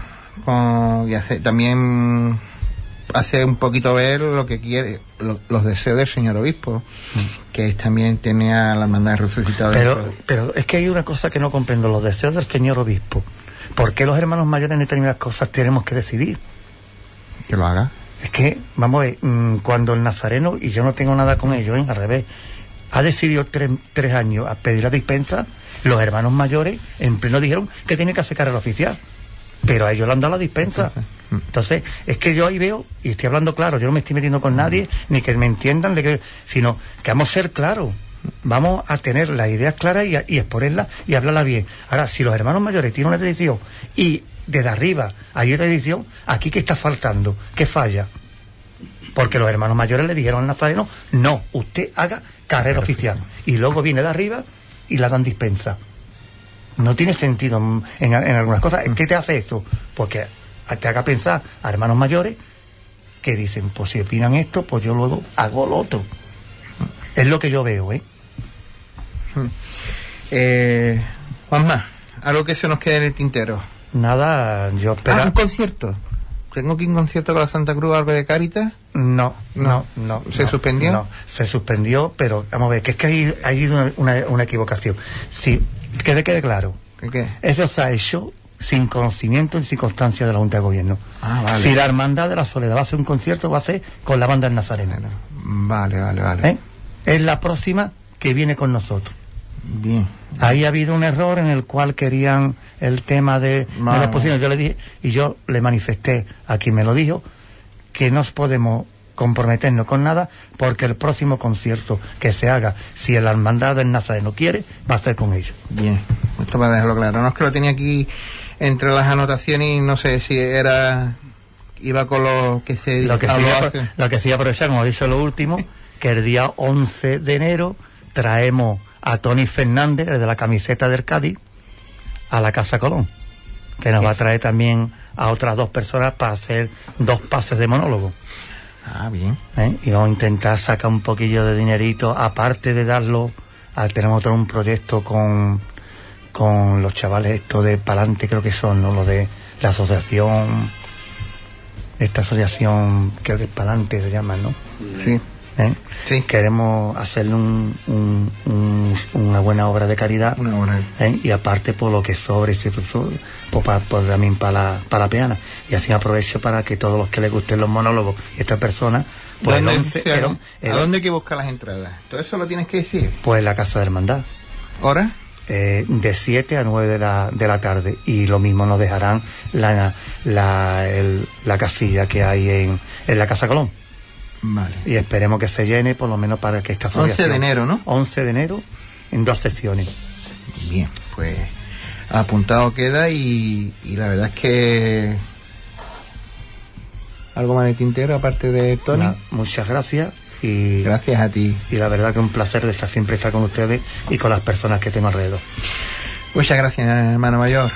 con- y hace, también hace un poquito ver lo que quiere, lo- los deseos del señor obispo, que también tiene a la hermandad resucitada. Pero, pero es que hay una cosa que no comprendo, los deseos del señor obispo. ¿Por qué los hermanos mayores en determinadas cosas tenemos que decidir? que lo haga. Es que, vamos a ver, mm, cuando el nazareno, y yo no tengo nada con ello, ¿eh? al revés, ha decidido tres, tres años a pedir la dispensa, los hermanos mayores en pleno dijeron que tiene que hacer carrera oficial. Pero a ellos le han dado la dispensa. Entonces, es que yo ahí veo, y estoy hablando claro, yo no me estoy metiendo con nadie, ni que me entiendan, de que, sino que vamos a ser claros. Vamos a tener las ideas claras y, a- y exponerlas y hablarlas bien. Ahora, si los hermanos mayores tienen una decisión y desde arriba hay otra decisión, aquí qué está faltando, qué falla. Porque los hermanos mayores le dijeron al nazareno, no, usted haga carrera oficial. Y luego viene de arriba y la dan dispensa. No tiene sentido mm, en, en algunas cosas. ¿Qué te hace eso? Porque te haga pensar a hermanos mayores que dicen, pues si opinan esto, pues yo luego hago lo otro. Es lo que yo veo, ¿eh? Eh, Juanma, algo que se nos quede en el tintero. Nada, yo Ah, espero... un concierto. Tengo aquí un concierto con la Santa Cruz, algo de Cáritas. No, no, No. no. ¿Se no, suspendió? No, se suspendió, pero vamos a ver, que es que hay, hay una, una, una equivocación. Sí, que le quede claro. ¿Qué qué? Eso se ha hecho sin conocimiento y sin constancia de la Junta de Gobierno. Ah, vale. Si la Hermandad de la Soledad va a hacer un concierto, va a ser con la banda del Nazareno. Vale, vale, vale. ¿eh? Es la próxima que viene con nosotros. Bien. Ahí ha habido un error en el cual querían el tema de, de Vale. la exposición. Yo le dije, y yo le manifesté a quien me lo dijo, que no podemos comprometernos con nada porque el próximo concierto que se haga, si la hermandad del Nazareno quiere, va a ser con ellos. Bien. Esto para dejarlo claro. No es que lo tenía aquí entre las anotaciones y no sé si era. iba con lo que se Lo que, sí, hace- lo que sí aprovechamos, hizo lo último, que el día 11 de enero traemos a Tony Fernández, el de la camiseta del Cádiz, a la Casa Colón, que nos va a traer también a otras dos personas para hacer dos pases de monólogo. Ah, bien. ¿eh? Y vamos a intentar sacar un poquillo de dinerito, aparte de darlo, a, tenemos otro un proyecto con, con los chavales estos de Palante, creo que son, ¿no? Los de la asociación, esta asociación, creo que es Palante se llama, ¿no? Sí. ¿Eh? Sí. Queremos hacerle un, un- un- una buena obra de caridad. ¿eh? y aparte por lo que sobre ese pues, para, pues, también para la, para la peana y así aprovecho para que todos los que les gusten los monólogos y estas personas pues el ¿Dónde, 11 el on- el ¿A on- dónde hay que buscar las entradas? Todo eso lo tienes que decir. pues la casa de hermandad ¿Hora? eh, de 7 a 9 de la, de la tarde y lo mismo nos dejarán la, la, el- la casilla que hay en, en la Casa Colón Vale. y esperemos que se llene por lo menos para que esta 11 asociación de enero, ¿no? 11 de enero en dos sesiones Bien, pues apuntado queda y, y la verdad es que algo más de tintero aparte de Tony. Muchas gracias y, Gracias a ti. y la verdad que un placer de estar siempre estar con ustedes y con las personas que tengo alrededor. Muchas gracias, hermano mayor.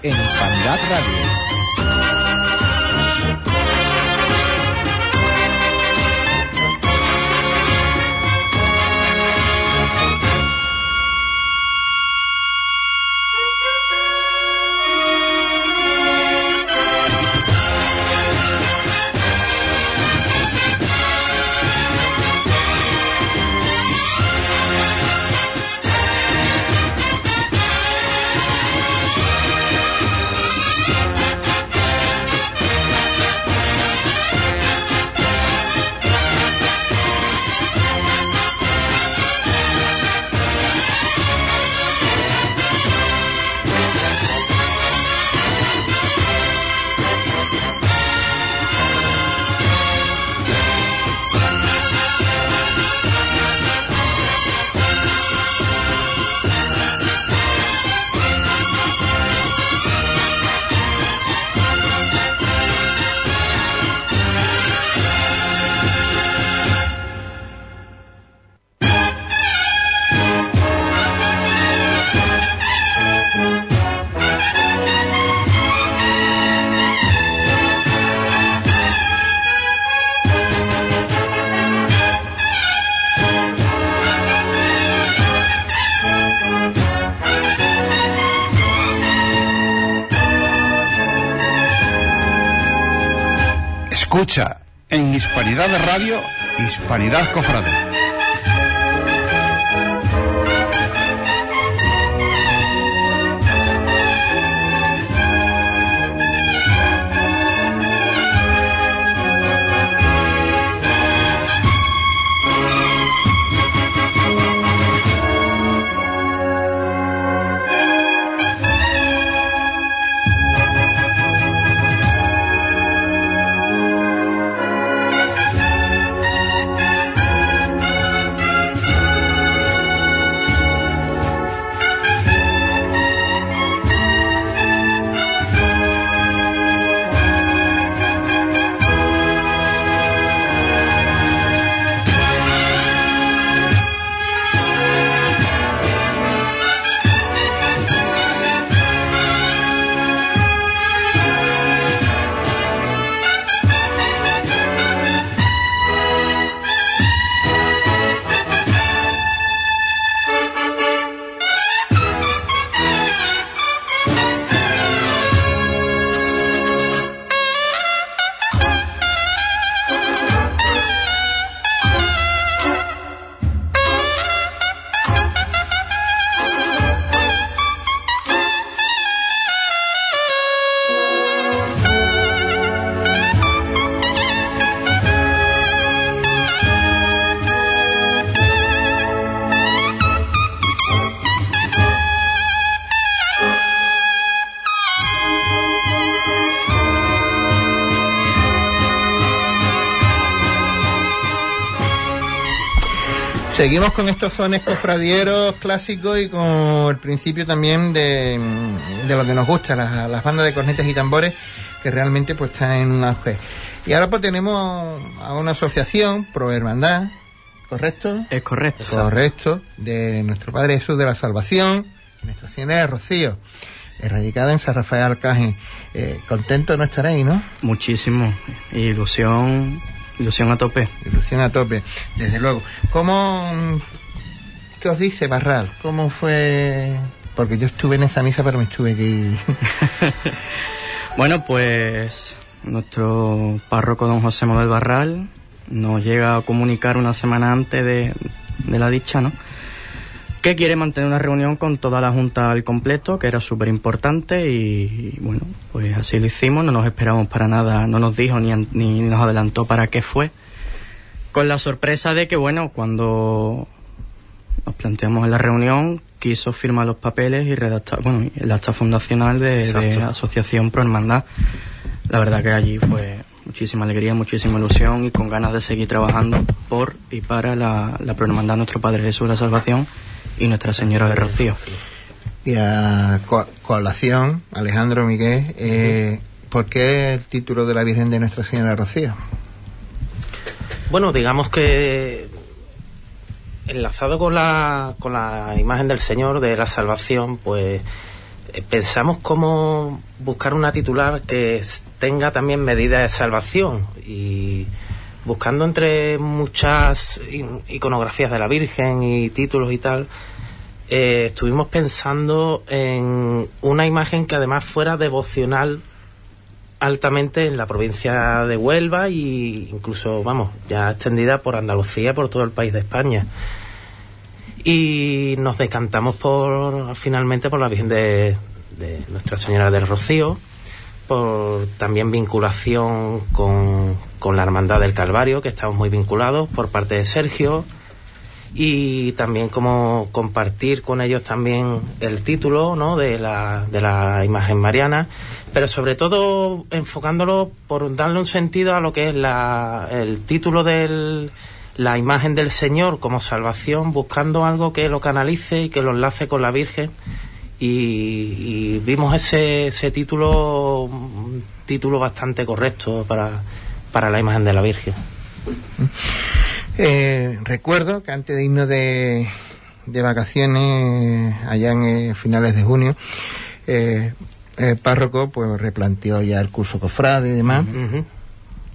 En en Hispanidad Radio, Hispanidad Cofrade. Seguimos con estos sones cofradieros clásicos y con el principio también de, de lo que nos gusta, las, las bandas de cornetas y tambores, que realmente pues están en un auge. Y ahora pues tenemos a una asociación, Pro Hermandad, ¿correcto? Es correcto. Correcto, de nuestro Padre Jesús de la Salvación, Nuestra Señora de Rocío, erradicada en San Rafael Alcaje. Eh, contento no estaréis, ¿no? Muchísimo. Ilusión, ilusión a tope. Ilusión a tope, desde luego. ¿Cómo, qué os dice Barral? ¿Cómo fue? Porque yo estuve en esa misa, pero me estuve ir. Bueno, pues nuestro párroco don José Manuel Barral nos llega a comunicar una semana antes de, de la dicha, ¿no? Que quiere mantener una reunión con toda la Junta al completo, que era súper importante y, y, bueno, pues así lo hicimos, no nos esperamos para nada, no nos dijo ni, ni nos adelantó para qué fue. Con la sorpresa de que, bueno, cuando nos planteamos en la reunión, quiso firmar los papeles y redactar, bueno, el acta fundacional de, de. Asociación Pro Hermandad. La verdad que allí fue muchísima alegría, muchísima ilusión y con ganas de seguir trabajando por y para la, la Pro Hermandad Nuestro Padre Jesús la Salvación y Nuestra Señora de Rocío. y a co- colación, Alejandro Miguel, eh, ¿por qué el título de la Virgen de Nuestra Señora de Rocío? Bueno, digamos que enlazado con la, con la imagen del Señor de la salvación, pues eh, pensamos cómo buscar una titular que tenga también medida de salvación y buscando entre muchas iconografías de la Virgen y títulos y tal, eh, estuvimos pensando en una imagen que además fuera devocional altamente en la provincia de Huelva y incluso, vamos, ya extendida por Andalucía, por todo el país de España. Y nos decantamos por finalmente por la Virgen de Nuestra Señora del Rocío, por también vinculación con, con la Hermandad del Calvario, que estamos muy vinculados por parte de Sergio, y también como compartir con ellos también el título ¿no? de, la, de la imagen mariana, pero sobre todo enfocándolo por darle un sentido a lo que es la, el título de la imagen del Señor como salvación, buscando algo que lo canalice y que lo enlace con la Virgen. Y, y vimos ese, ese título, un título bastante correcto para, para la imagen de la Virgen. Eh, recuerdo que antes de irnos de, de vacaciones allá en eh, finales de junio, eh, el párroco pues replanteó ya el curso cofrade y demás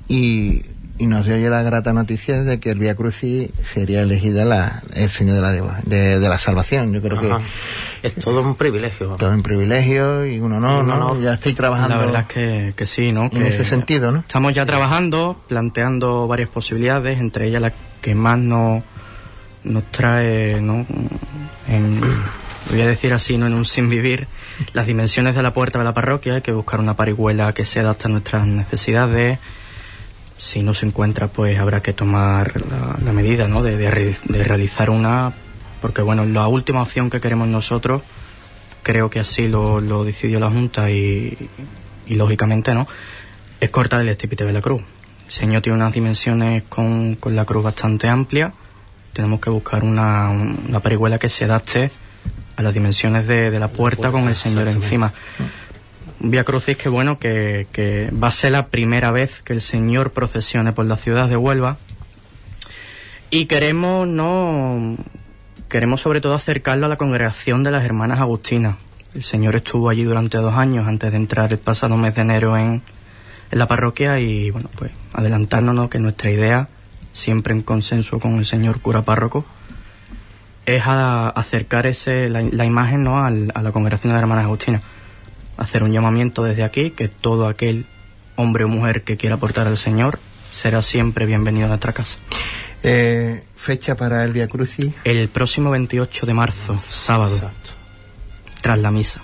y, y nos dio ya la grata noticia de que el Via Crucis sería elegida la, el Señor de la, de, de la Salvación. Yo creo Ajá. que Es todo un privilegio. todo un privilegio y un honor, Un ¿no? honor. Ya estoy trabajando La verdad es que, que sí, ¿no? en Que ese sentido, ¿no? Estamos ya trabajando, planteando varias posibilidades, entre ellas la que más nos, nos trae, ¿no? En, voy a decir así, ¿no? En un sin vivir, las dimensiones de la puerta de la parroquia, hay que buscar una parihuela que se adapte a nuestras necesidades. Si no se encuentra, pues habrá que tomar la, la medida, ¿no? De, de re- de realizar una, porque bueno, la última opción que queremos nosotros, creo que así lo, lo decidió la Junta y, y lógicamente, ¿no? es cortar el estípite de la cruz. El Señor tiene unas dimensiones con, con la cruz bastante amplias. Tenemos que buscar una, un- una parihuela que se adapte a las dimensiones de, de la puerta con el Señor encima. Un Vía Crucis que bueno, que, que va a ser la primera vez que el Señor procesione por la ciudad de Huelva. Y queremos, no, queremos sobre todo acercarlo a la congregación de las hermanas agustinas. El Señor estuvo allí durante dos años antes de entrar el pasado mes de enero en, en la parroquia y bueno, pues adelantarnos ¿no? que nuestra idea, siempre en consenso con el señor cura párroco, es a- acercar ese, la, la imagen ¿no? a la congregación de las hermanas agustinas. Hacer un llamamiento desde aquí que todo aquel hombre o mujer que quiera aportar al Señor será siempre bienvenido a nuestra casa. Eh, fecha para el Via Crucis. El próximo 28 de marzo, sábado, Exacto. tras la misa.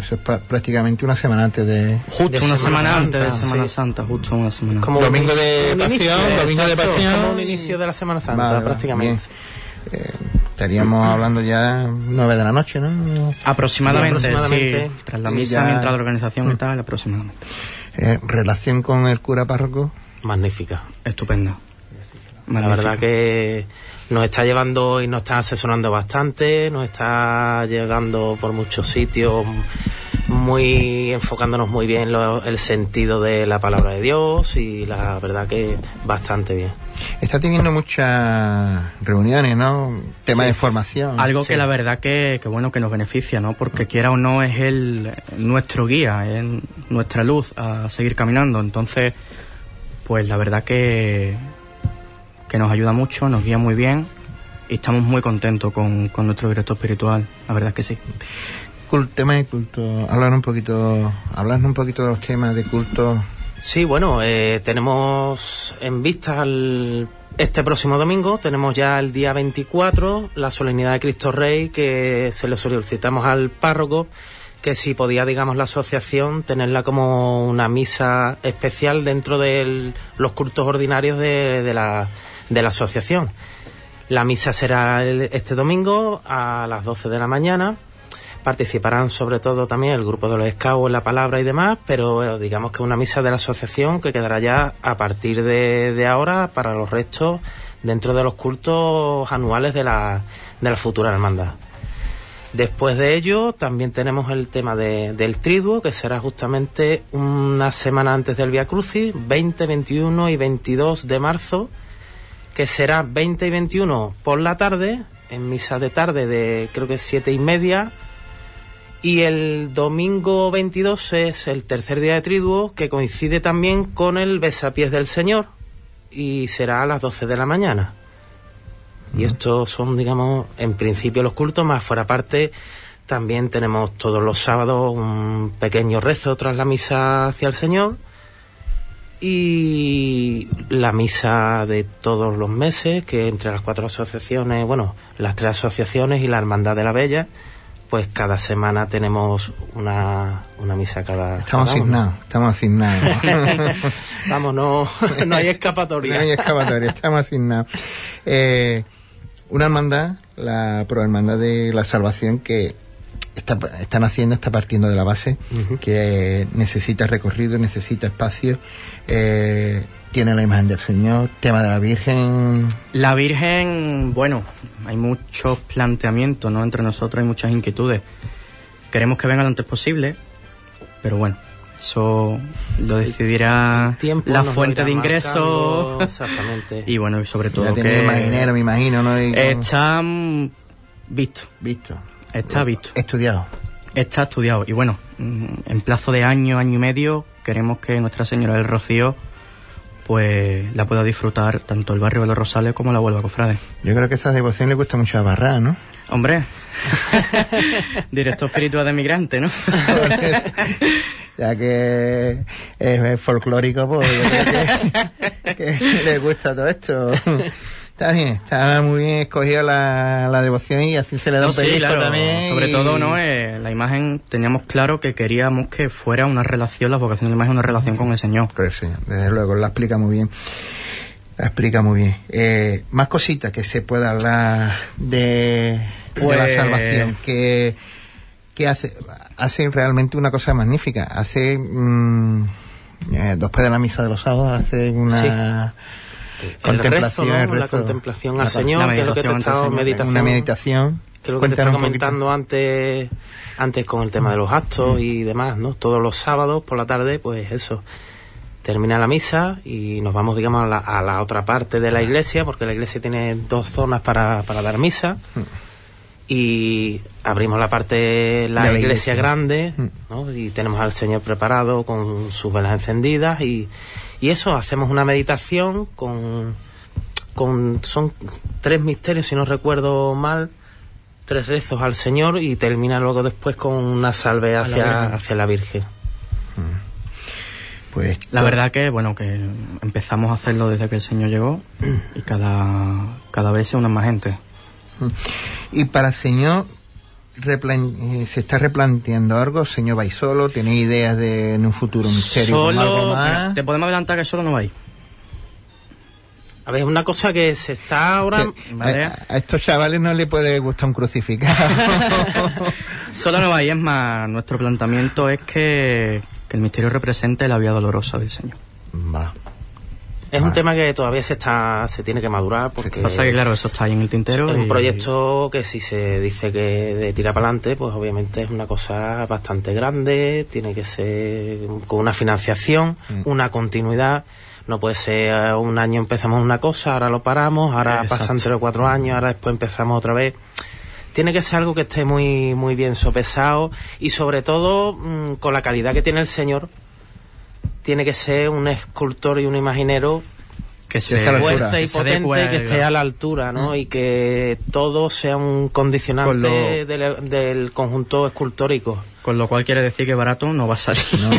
Eso es pa- prácticamente una semana antes de... Justo De una Semana semana antes de Santa, Semana sí. Santa, justo una semana antes. Como Domingo de Pasión, inicio, domingo de Pasión. Como un inicio de la Semana Santa, Vale, prácticamente. Eh, estaríamos hablando ya nueve de la noche, ¿no? Aproximadamente, Sí. Tras la misa, ya- mientras la organización y tal, aproximadamente. Eh, relación con el cura párroco. Magnífica. Estupenda. La Magnífica. verdad que nos está llevando y nos está asesorando bastante, nos está llegando por muchos sitios, muy enfocándonos muy bien lo- el sentido de la palabra de Dios y la verdad que bastante bien. Está teniendo muchas reuniones, ¿no? Tema Sí. de formación. Algo Sí. que la verdad que, que bueno que nos beneficia, ¿no? Porque quiera o no es el nuestro guía, es nuestra luz a seguir caminando. Entonces, pues la verdad que que nos ayuda mucho, nos guía muy bien y estamos muy contentos con, con nuestro director espiritual. La verdad que sí. Cul- tema de culto. Hablar un poquito, hablarnos un poquito de los temas de culto. Sí, bueno, eh, tenemos en vista este próximo domingo, tenemos ya el día 24, la solemnidad de Cristo Rey, que se le solicitamos al párroco que si podía, digamos, la asociación tenerla como una misa especial dentro de los cultos ordinarios de, de la, de la asociación. La misa será el- este domingo a las 12 de la mañana. Participarán sobre todo también el grupo de los en la palabra y demás, pero eh, digamos que una misa de la asociación que quedará ya a partir de, ahora para los restos dentro de los cultos anuales de la, de la futura hermandad. Después de ello, también tenemos el tema de- del triduo, que será justamente una semana antes del Via Crucis, 20, 21 y 22 de marzo, que será 20 y 21 por la tarde, en misa de tarde de creo que siete y media, y el domingo 22 es el tercer día de triduo, que coincide también con el besapiés del Señor, y será a las 12 de la mañana. Y estos son, digamos, en principio los cultos, más fuera parte, también tenemos todos los sábados un pequeño rezo tras la misa hacia el Señor y la misa de todos los meses, que entre las cuatro asociaciones, bueno, las tres asociaciones y la Hermandad de la Bella, pues cada semana tenemos una, una misa cada Estamos asignados, estamos asignados. Vamos, no, no hay escapatoria. No hay escapatoria, estamos asignados. Eh, una hermandad, la Prohermandad de la Salvación, que está, están haciendo, está partiendo de la base, que necesita recorrido, necesita espacio, eh, tiene la imagen del Señor, tema de la Virgen. La Virgen, bueno, hay muchos planteamientos, ¿no? Entre nosotros hay muchas inquietudes. Queremos que venga lo antes posible, pero bueno, eso lo decidirá Tiempo la fuente de ingresos. Exactamente. Y bueno, y sobre todo Ya tiene que más dinero, me imagino, ¿no? Y está visto, visto, está visto, estudiado. está estudiado. Y bueno, mm, en plazo de año, año y medio, queremos que Nuestra Señora del Rocío pues la pueda disfrutar tanto el barrio de los Rosales como la Huelva Cofrade. Yo creo que esa devoción le cuesta mucho a Barra, ¿no? Hombre, director espiritual de migrante, ¿no? ya que es, es folclórico, pues yo creo que, que le gusta todo esto. Está bien, está muy bien escogida la, la devoción y así se le da No, un sí, claro, también. Sobre y- todo, ¿no? Eh, la imagen, teníamos claro que queríamos que fuera una relación, la vocación de la imagen, una relación con el Señor. Con el Señor, desde luego, la explica muy bien. La explica muy bien. Eh, más cositas que se pueda hablar de, de la Pues- salvación, que, que hace, hace realmente una cosa magnífica. Hace, mm, eh, después de la misa de los sábados, hace una el rezo, contemplación, ¿no? la contemplación La- al Señor, la que es lo que te he meditación una meditación. que es lo que te estaba comentando antes, antes con el tema de los actos Mm. y demás, ¿no? Todos los sábados por la tarde, pues eso. Termina la misa y nos vamos, digamos, a la, a la otra parte de la iglesia, porque la iglesia tiene dos zonas para, para dar misa. Mm. Y abrimos la parte, la, De la iglesia, iglesia. grande, Mm. ¿no? Y tenemos al Señor preparado con sus velas encendidas y, y eso, hacemos una meditación con, con, son tres misterios, si no recuerdo mal, tres rezos al Señor y termina luego después con una salve la hacia, Virgen. hacia la Virgen. Pues, La verdad que, bueno, que empezamos a hacerlo desde que el Señor llegó y cada, cada vez se unen más gente. Y para el Señor, ¿se está replanteando algo? ¿Señor va solo? ¿Tiene ideas de en un futuro misterio como algo Solo, más? mira, te podemos adelantar que solo no va a ver, una cosa que se está ahora... Que- Vale. a, a estos chavales no les puede gustar un crucificado. Solo no va a ir, es más, nuestro planteamiento es que, que el misterio represente la vía dolorosa del Señor. Va. Es un tema que todavía se está se tiene que madurar porque Pasa que, claro, eso está ahí en el tintero. es un proyecto que si se dice que de tira para adelante, pues obviamente es una cosa bastante grande, tiene que ser con una financiación, Mm. una continuidad. No puede ser eh, un año empezamos una cosa, ahora lo paramos, ahora Exacto. pasan tres o cuatro años, ahora después empezamos otra vez. Tiene que ser algo que esté muy muy bien sopesado y sobre todo mm, con la calidad que tiene el señor. Tiene que ser un escultor y un imaginero que sea fuerte altura. y que potente a- que esté a la altura, ¿no? Y que todo sea un condicionante Con lo- del, del conjunto escultórico. Con lo cual quiere decir que barato no va a salir. No,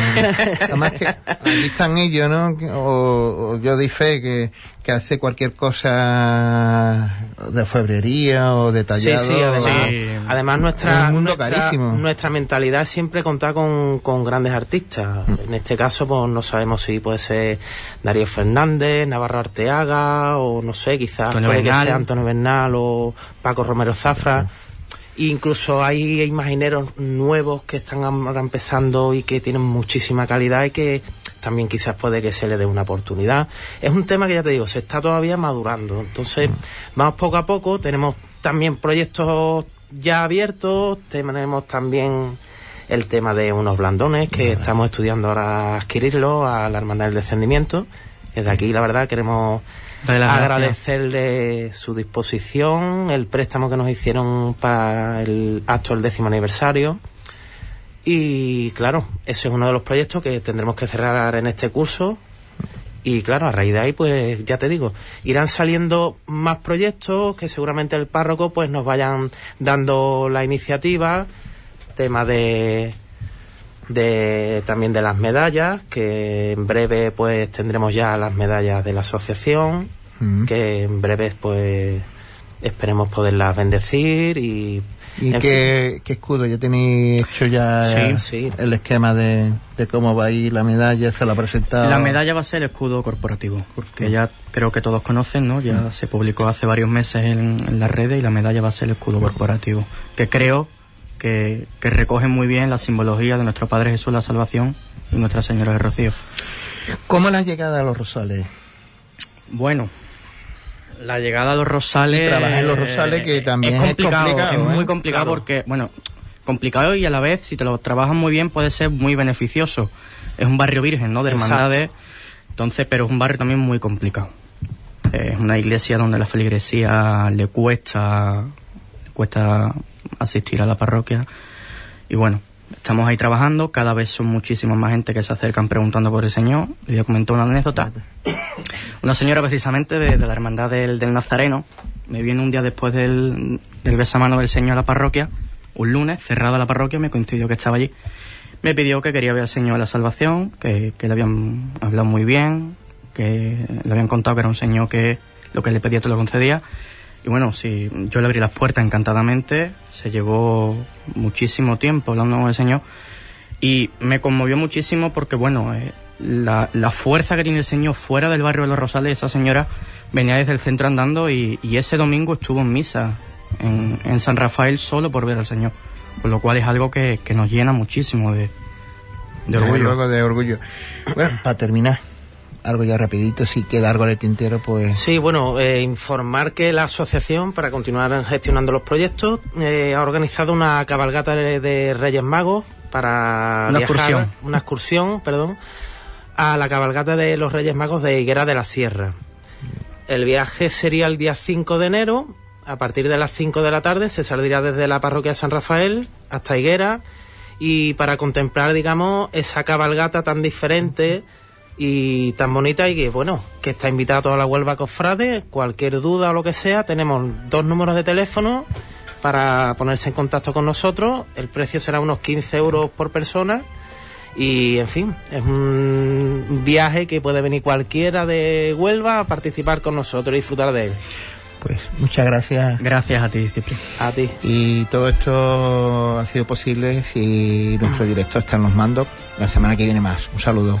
además que aquí están ellos, ¿no? O, o yo di fe que, que hace cualquier cosa de febrería o detallado. Sí, sí, además, Sí. además Es nuestra, un mundo nuestra, carísimo. nuestra mentalidad es siempre contar con, con grandes artistas. Mm. En este caso, pues no sabemos si puede ser Darío Fernández, Navarro Arteaga, o no sé, quizás Antonio puede que sea Antonio Bernal o Paco Romero Zafra. Incluso hay imagineros nuevos que están ahora empezando y que tienen muchísima calidad y que también quizás puede que se le dé una oportunidad. Es un tema que ya te digo, se está todavía madurando. Entonces, vamos poco a poco. Tenemos también proyectos ya abiertos, tenemos también el tema de unos blandones que estamos estudiando ahora adquirirlo a la Hermandad del Descendimiento. Desde aquí, la verdad, queremos gracias. agradecerle su disposición, el préstamo que nos hicieron para el acto del décimo aniversario. Y claro, ese es uno de los proyectos que tendremos que cerrar en este curso. Y claro, a raíz de ahí, pues ya te digo, irán saliendo más proyectos que seguramente el párroco pues nos vayan dando la iniciativa, tema de de también de las medallas, que en breve pues tendremos ya las medallas de la asociación, Mm. que en breve pues esperemos poderlas bendecir y ¿Y qué, qué escudo? ¿Ya tenéis hecho ya Sí, sí. el esquema de, de cómo va a ir la medalla? ¿Se la ha presentado? La medalla va a ser el escudo corporativo, que ya creo que todos conocen, ¿no? Ya se publicó hace varios meses en, en las redes y la medalla va a ser el escudo corporativo, que creo que, que recoge muy bien la simbología de nuestro Padre Jesús la Salvación y Nuestra Señora de Rocío. ¿Cómo la llegada a los rosales? Bueno, la llegada a los rosales... Y trabajar en los rosales, que también es complicado, complicado, es ¿eh? muy complicado Claro. porque, bueno, complicado y a la vez, si te lo trabajas muy bien, puede ser muy beneficioso. Es un barrio virgen, ¿no? De Exacto. hermandades, entonces, pero es un barrio también muy complicado. Es una iglesia donde la feligresía le cuesta, le cuesta asistir a la parroquia. Y bueno, estamos ahí trabajando, cada vez son muchísimas más gente que se acercan preguntando por el Señor. Le voy a comentar una anécdota. Una señora precisamente de, de la hermandad del, del Nazareno me viene un día después del, del besamano del Señor a la parroquia, un lunes, cerrada la parroquia, me coincidió que estaba allí. Me pidió que quería ver al Señor a la salvación, que, que le habían hablado muy bien, que le habían contado que era un Señor que lo que le pedía te lo concedía. Y bueno, sí, yo le abrí las puertas encantadamente, se llevó muchísimo tiempo hablando con el Señor y me conmovió muchísimo porque, bueno, eh, la, la fuerza que tiene el Señor fuera del barrio de los Rosales, esa señora venía desde el centro andando y, y ese domingo estuvo en misa en, en San Rafael solo por ver al Señor. Con lo cual es algo que, que nos llena muchísimo de, de orgullo. luego, de orgullo. Bueno, para terminar, algo ya rapidito, si queda algo de tintero, pues... Sí, bueno, eh, informar que la asociación, para continuar gestionando los proyectos, eh, ha organizado una cabalgata de, Reyes Magos para Una viajar, excursión. una excursión, perdón, a la cabalgata de los Reyes Magos de Higuera de la Sierra. El viaje sería el día 5 de enero, a partir de las 5 de la tarde se saldría desde la parroquia de San Rafael hasta Higuera y para contemplar, digamos, esa cabalgata tan diferente y tan bonita y que, bueno, que está invitada a toda la Huelva Cofrade. Cualquier duda o lo que sea, tenemos dos números de teléfono para ponerse en contacto con nosotros. El precio será unos 15 euros por persona. Y, en fin, es un viaje que puede venir cualquiera de Huelva a participar con nosotros y disfrutar de él. Pues muchas gracias. Gracias a ti, Cipri. A ti. Y todo esto ha sido posible si nuestro director está en los mandos. La semana que viene más. Un saludo.